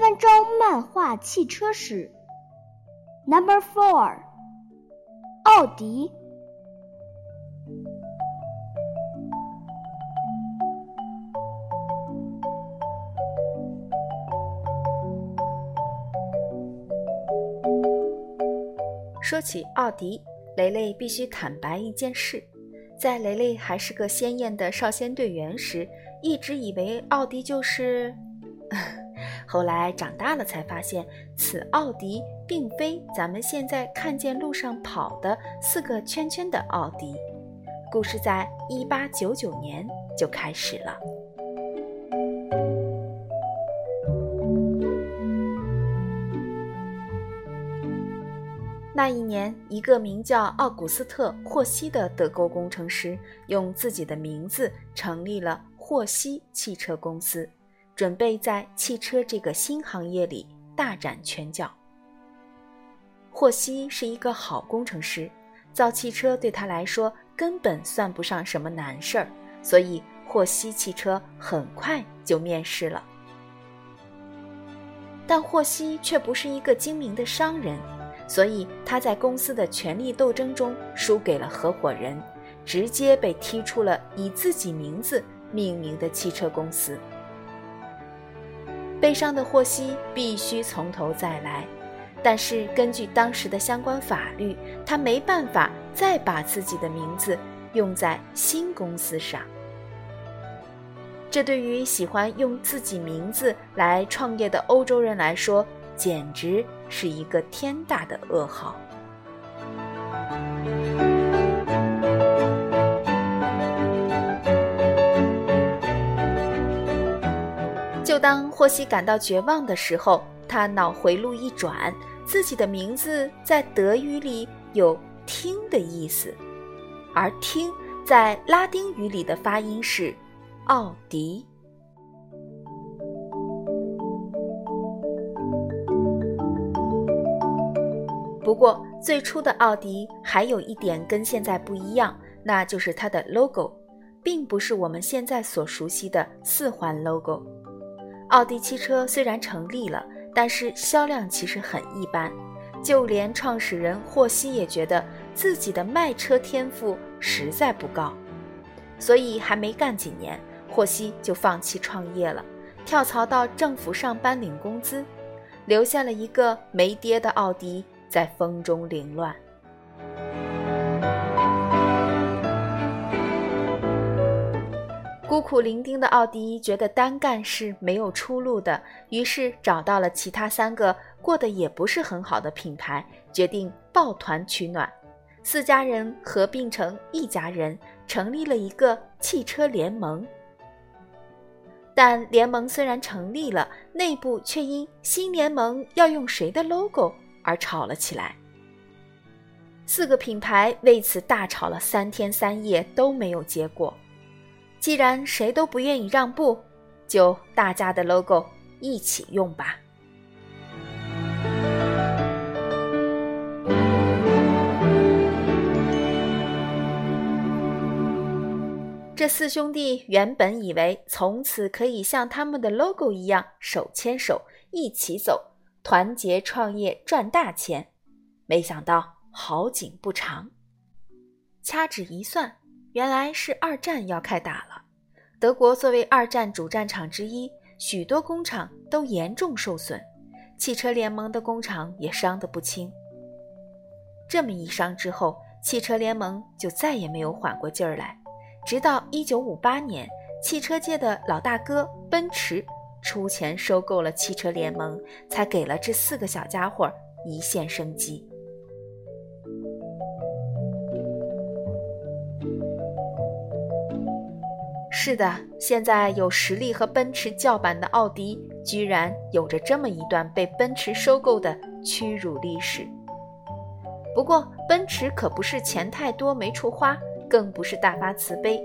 分钟漫画汽车史。Number four，奥迪。说起奥迪，雷雷必须坦白一件事：在雷雷还是个鲜艳的少先队员时，一直以为奥迪就是……后来长大了才发现，此奥迪并非咱们现在看见路上跑的四个圈圈的奥迪。故事在一八九九年就开始了。那一年，一个名叫奥古斯特·霍希的德国工程师，用自己的名字成立了霍希汽车公司，准备在汽车这个新行业里大展拳脚。霍希是一个好工程师，造汽车对他来说根本算不上什么难事儿，所以霍希汽车很快就面世了。但霍希却不是一个精明的商人。所以他在公司的权力斗争中输给了合伙人，直接被踢出了以自己名字命名的汽车公司。悲伤的霍希必须从头再来，但是根据当时的相关法律，他没办法再把自己的名字用在新公司上。这对于喜欢用自己名字来创业的欧洲人来说，简直。是一个天大的噩耗。当霍希感到绝望的时候，他脑回路一转，自己的名字在德语里有“听”的意思，而“听”在拉丁语里的发音是“奥迪”。不过，最初的奥迪还有一点跟现在不一样，那就是它的 logo，并不是我们现在所熟悉的四环 logo。奥迪汽车虽然成立了，但是销量其实很一般，就连创始人霍希也觉得自己的卖车天赋实在不高，所以还没干几年，霍希就放弃创业了，跳槽到政府上班领工资，留下了一个没爹的奥迪。在风中凌乱。孤苦伶仃的奥迪觉得单干是没有出路的，于是找到了其他三个过得也不是很好的品牌，决定抱团取暖。四家人合并成一家人，成立了一个汽车联盟。但联盟虽然成立了，内部却因新联盟要用谁的 logo。而吵了起来，四个品牌为此大吵了三天三夜都没有结果。既然谁都不愿意让步，就大家的 logo 一起用吧。这四兄弟原本以为从此可以像他们的 logo 一样手牵手一起走。团结创业赚大钱，没想到好景不长。掐指一算，原来是二战要开打了。德国作为二战主战场之一，许多工厂都严重受损，汽车联盟的工厂也伤得不轻。这么一伤之后，汽车联盟就再也没有缓过劲儿来。直到1958年，汽车界的老大哥奔驰。出钱收购了汽车联盟，才给了这四个小家伙一线生机。是的，现在有实力和奔驰叫板的奥迪，居然有着这么一段被奔驰收购的屈辱历史。不过，奔驰可不是钱太多没处花，更不是大发慈悲。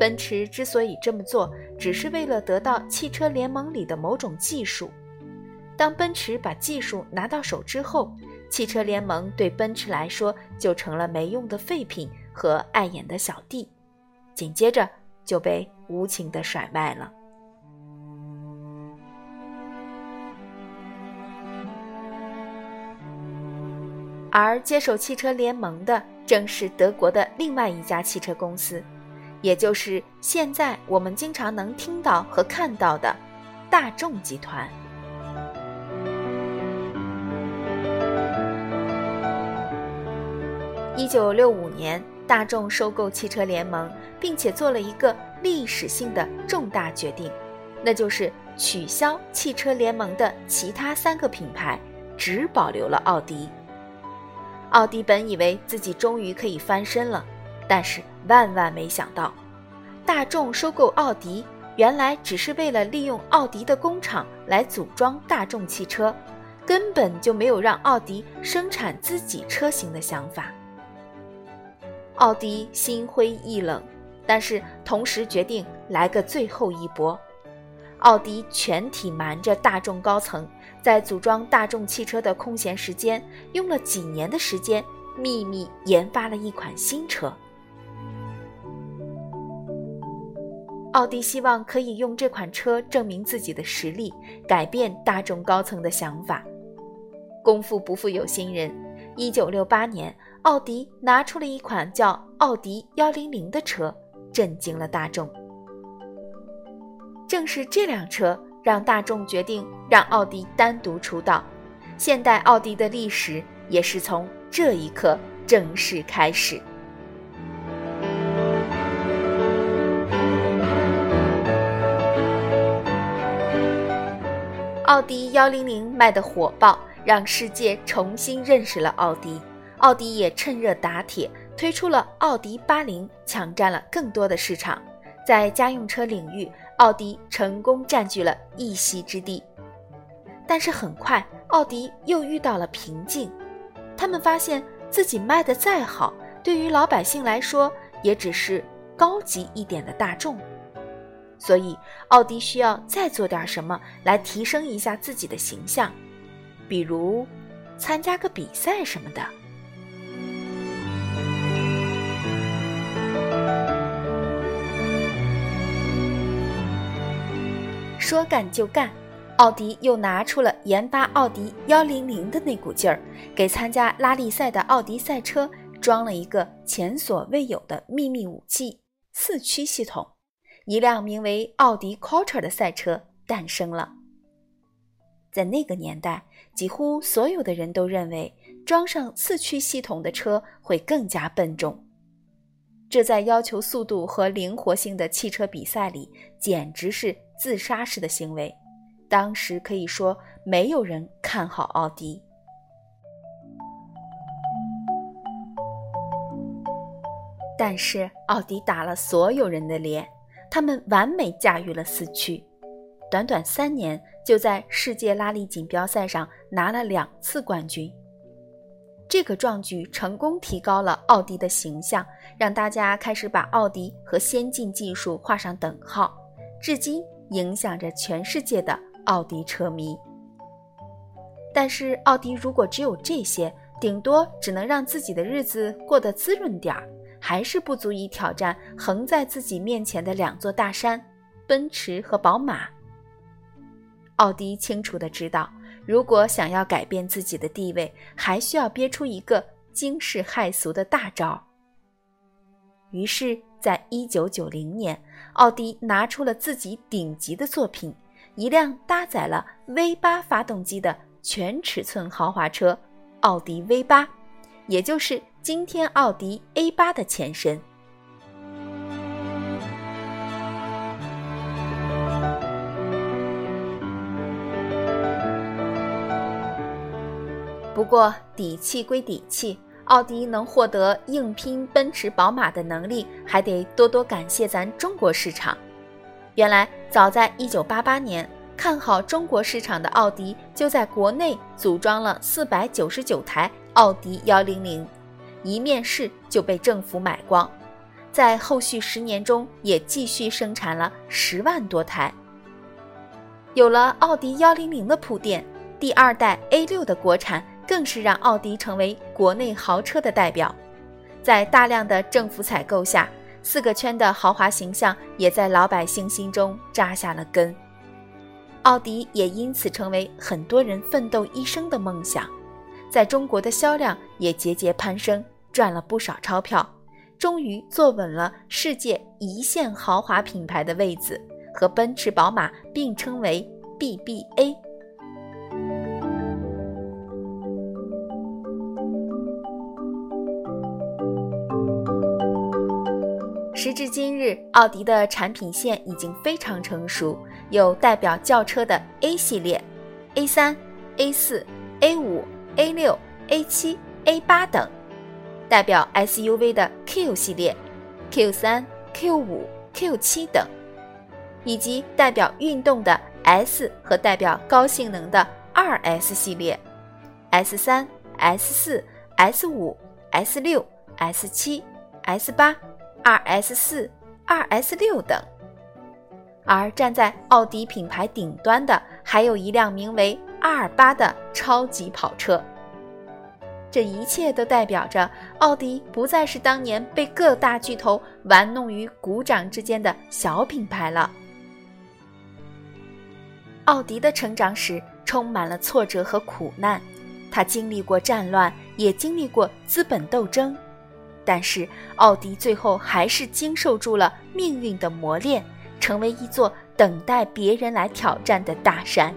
奔驰之所以这么做，只是为了得到汽车联盟里的某种技术。当奔驰把技术拿到手之后，汽车联盟对奔驰来说就成了没用的废品和碍眼的小弟，紧接着就被无情的甩卖了。而接手汽车联盟的正是德国的另外一家汽车公司也就是现在我们经常能听到和看到的大众集团。一九六五年大众收购汽车联盟，并且做了一个历史性的重大决定，那就是取消汽车联盟的其他三个品牌，只保留了奥迪。奥迪本以为自己终于可以翻身了，但是万万没想到，大众收购奥迪，原来只是为了利用奥迪的工厂来组装大众汽车，根本就没有让奥迪生产自己车型的想法。奥迪心灰意冷，但是同时决定来个最后一搏。奥迪全体瞒着大众高层，在组装大众汽车的空闲时间，用了几年的时间，秘密研发了一款新车。奥迪希望可以用这款车证明自己的实力，改变大众高层的想法。功夫不负有心人，一九六八年。奥迪拿出了一款叫奥迪幺零零的车，震惊了大众。正是这辆车让大众决定让奥迪单独出道，现代奥迪的历史也是从这一刻正式开始。奥迪幺零零卖得火爆，让世界重新认识了奥迪。奥迪也趁热打铁，推出了奥迪八零，抢占了更多的市场。在家用车领域，奥迪成功占据了一席之地。但是很快，奥迪又遇到了瓶颈。他们发现自己卖的再好，对于老百姓来说，也只是高级一点的大众。所以，奥迪需要再做点什么来提升一下自己的形象，比如参加个比赛什么的。说干就干，奥迪又拿出了研发奥迪幺零零的那股劲儿，给参加拉力赛的奥迪赛车装了一个前所未有的秘密武器——四驱系统。一辆名为奥迪 Quattro 的赛车诞生了。在那个年代，几乎所有的人都认为装上四驱系统的车会更加笨重。这在要求速度和灵活性的汽车比赛里，简直是自杀式的行为。当时可以说没有人看好奥迪，但是奥迪打了所有人的脸，他们完美驾驭了四驱，短短三年就在世界拉力锦标赛上拿了两次冠军。这个壮举成功提高了奥迪的形象，让大家开始把奥迪和先进技术画上等号，至今影响着全世界的奥迪车迷。但是，奥迪如果只有这些，顶多只能让自己的日子过得滋润点儿，还是不足以挑战横在自己面前的两座大山——奔驰和宝马。奥迪清楚的知道。如果想要改变自己的地位，还需要憋出一个惊世骇俗的大招。于是，在一九九零年，奥迪拿出了自己顶级的作品——一辆搭载了 V 八发动机的全尺寸豪华车——奥迪 V 八，也就是今天奥迪 A 八的前身。不过底气归底气，奥迪能获得硬拼奔驰、宝马的能力，还得多多感谢咱中国市场。原来早在1988年，看好中国市场的奥迪就在国内组装了499台奥迪100，一面世就被政府买光，在后续十年中也继续生产了十万多台。有了奥迪100的铺垫，第二代 A6 的国产。更是让奥迪成为国内豪车的代表，在大量的政府采购下，四个圈的豪华形象也在老百姓心中扎下了根。奥迪也因此成为很多人奋斗一生的梦想。在中国的销量也节节攀升，赚了不少钞票，终于坐稳了世界一线豪华品牌的位子，和奔驰、宝马并称为 BBA。时至今日，奥迪的产品线已经非常成熟，有代表轿车的 A 系列、A 三、A 四、A 五、A 六、A 七、A 八等；代表 SUV 的 Q 系列、Q 三、Q 五、Q 七等，以及代表运动的 S 和代表高性能的 2S 系列、S 三、S 四、S 五、S 六、S 七、S 八。二 S 四、二 S 六等，而站在奥迪品牌顶端的，还有一辆名为 R 八的超级跑车。这一切都代表着奥迪不再是当年被各大巨头玩弄于股掌之间的小品牌了。奥迪的成长史充满了挫折和苦难，它经历过战乱，也经历过资本斗争。但是，奥迪最后还是经受住了命运的磨练，成为一座等待别人来挑战的大山。